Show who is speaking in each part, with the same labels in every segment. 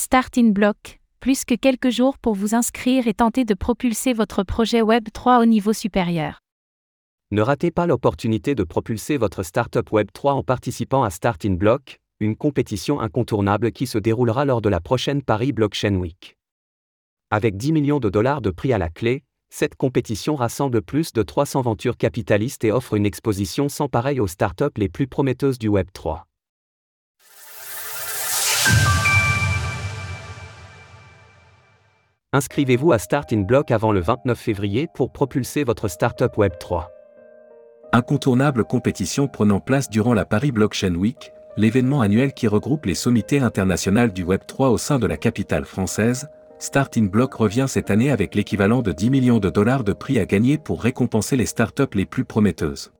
Speaker 1: Start in Block, plus que quelques jours pour vous inscrire et tenter de propulser votre projet Web 3 au niveau supérieur.
Speaker 2: Ne ratez pas l'opportunité de propulser votre startup Web 3 en participant à Start in Block, une compétition incontournable qui se déroulera lors de la prochaine Paris Blockchain Week. Avec 10 millions de dollars de prix à la clé, cette compétition rassemble plus de 300 ventures capitalistes et offre une exposition sans pareil aux startups les plus prometteuses du Web 3. Inscrivez-vous à Start in Block avant le 29 février pour propulser votre startup Web 3.
Speaker 3: Incontournable compétition prenant place durant la Paris Blockchain Week, l'événement annuel qui regroupe les sommités internationales du Web 3 au sein de la capitale française, Start in Block revient cette année avec l'équivalent de 10 millions de dollars de prix à gagner pour récompenser les startups les plus prometteuses.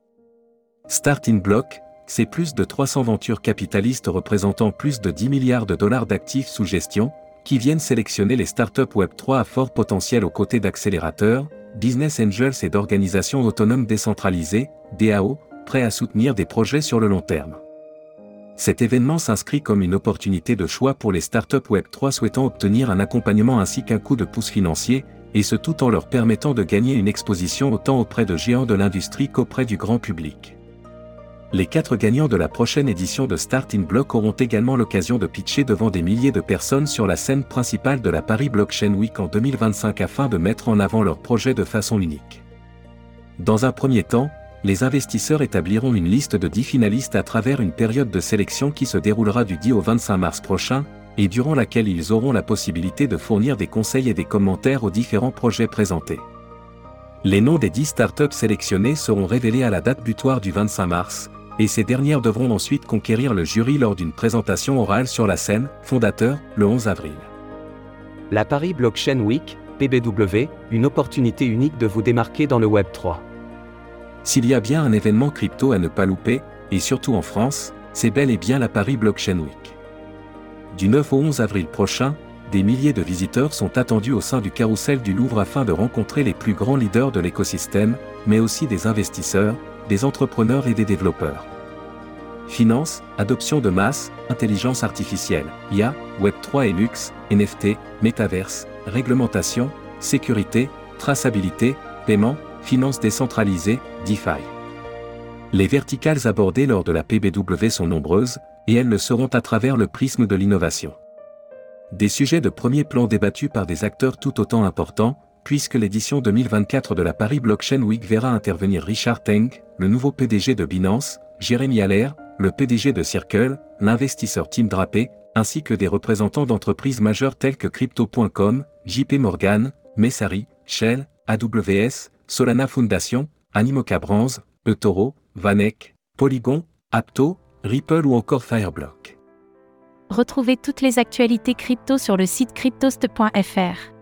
Speaker 3: Start in Block, c'est plus de 300 ventures capitalistes représentant plus de 10 milliards de dollars d'actifs sous gestion, qui viennent sélectionner les startups Web3 à fort potentiel aux côtés d'accélérateurs, business angels et d'organisations autonomes décentralisées, DAO, prêts à soutenir des projets sur le long terme. Cet événement s'inscrit comme une opportunité de choix pour les startups Web3 souhaitant obtenir un accompagnement ainsi qu'un coup de pouce financier, et ce tout en leur permettant de gagner une exposition autant auprès de géants de l'industrie qu'auprès du grand public. Les quatre gagnants de la prochaine édition de Start in Block auront également l'occasion de pitcher devant des milliers de personnes sur la scène principale de la Paris Blockchain Week en 2025 afin de mettre en avant leur projet de façon unique. Dans un premier temps, les investisseurs établiront une liste de 10 finalistes à travers une période de sélection qui se déroulera du 10 au 25 mars prochain, et durant laquelle ils auront la possibilité de fournir des conseils et des commentaires aux différents projets présentés. Les noms des 10 startups sélectionnées seront révélés à la date butoir du 25 mars, et ces dernières devront ensuite conquérir le jury lors d'une présentation orale sur la scène, fondateur, le 11 avril.
Speaker 2: La Paris Blockchain Week, PBW, une opportunité unique de vous démarquer dans le Web 3.
Speaker 3: S'il y a bien un événement crypto à ne pas louper, et surtout en France, c'est bel et bien la Paris Blockchain Week. Du 9 au 11 avril prochain, des milliers de visiteurs sont attendus au sein du carrousel du Louvre afin de rencontrer les plus grands leaders de l'écosystème, mais aussi des investisseurs, des entrepreneurs et des développeurs. Finance, adoption de masse, intelligence artificielle, IA, Web3 et luxe, NFT, métaverse, réglementation, sécurité, traçabilité, paiement, finance décentralisée, DeFi. Les verticales abordées lors de la PBW sont nombreuses, et elles le seront à travers le prisme de l'innovation. Des sujets de premier plan débattus par des acteurs tout autant importants, puisque l'édition 2024 de la Paris Blockchain Week verra intervenir Richard Teng, le nouveau PDG de Binance, Jérémy Allaire, le PDG de Circle, l'investisseur Tim Drapé, ainsi que des représentants d'entreprises majeures telles que Crypto.com, JP Morgan, Messari, Shell, AWS, Solana Foundation, Animoca Brands, eToro, Vanek, Polygon, Apto, Ripple ou encore Fireblock.
Speaker 1: Retrouvez toutes les actualités crypto sur le site cryptost.fr.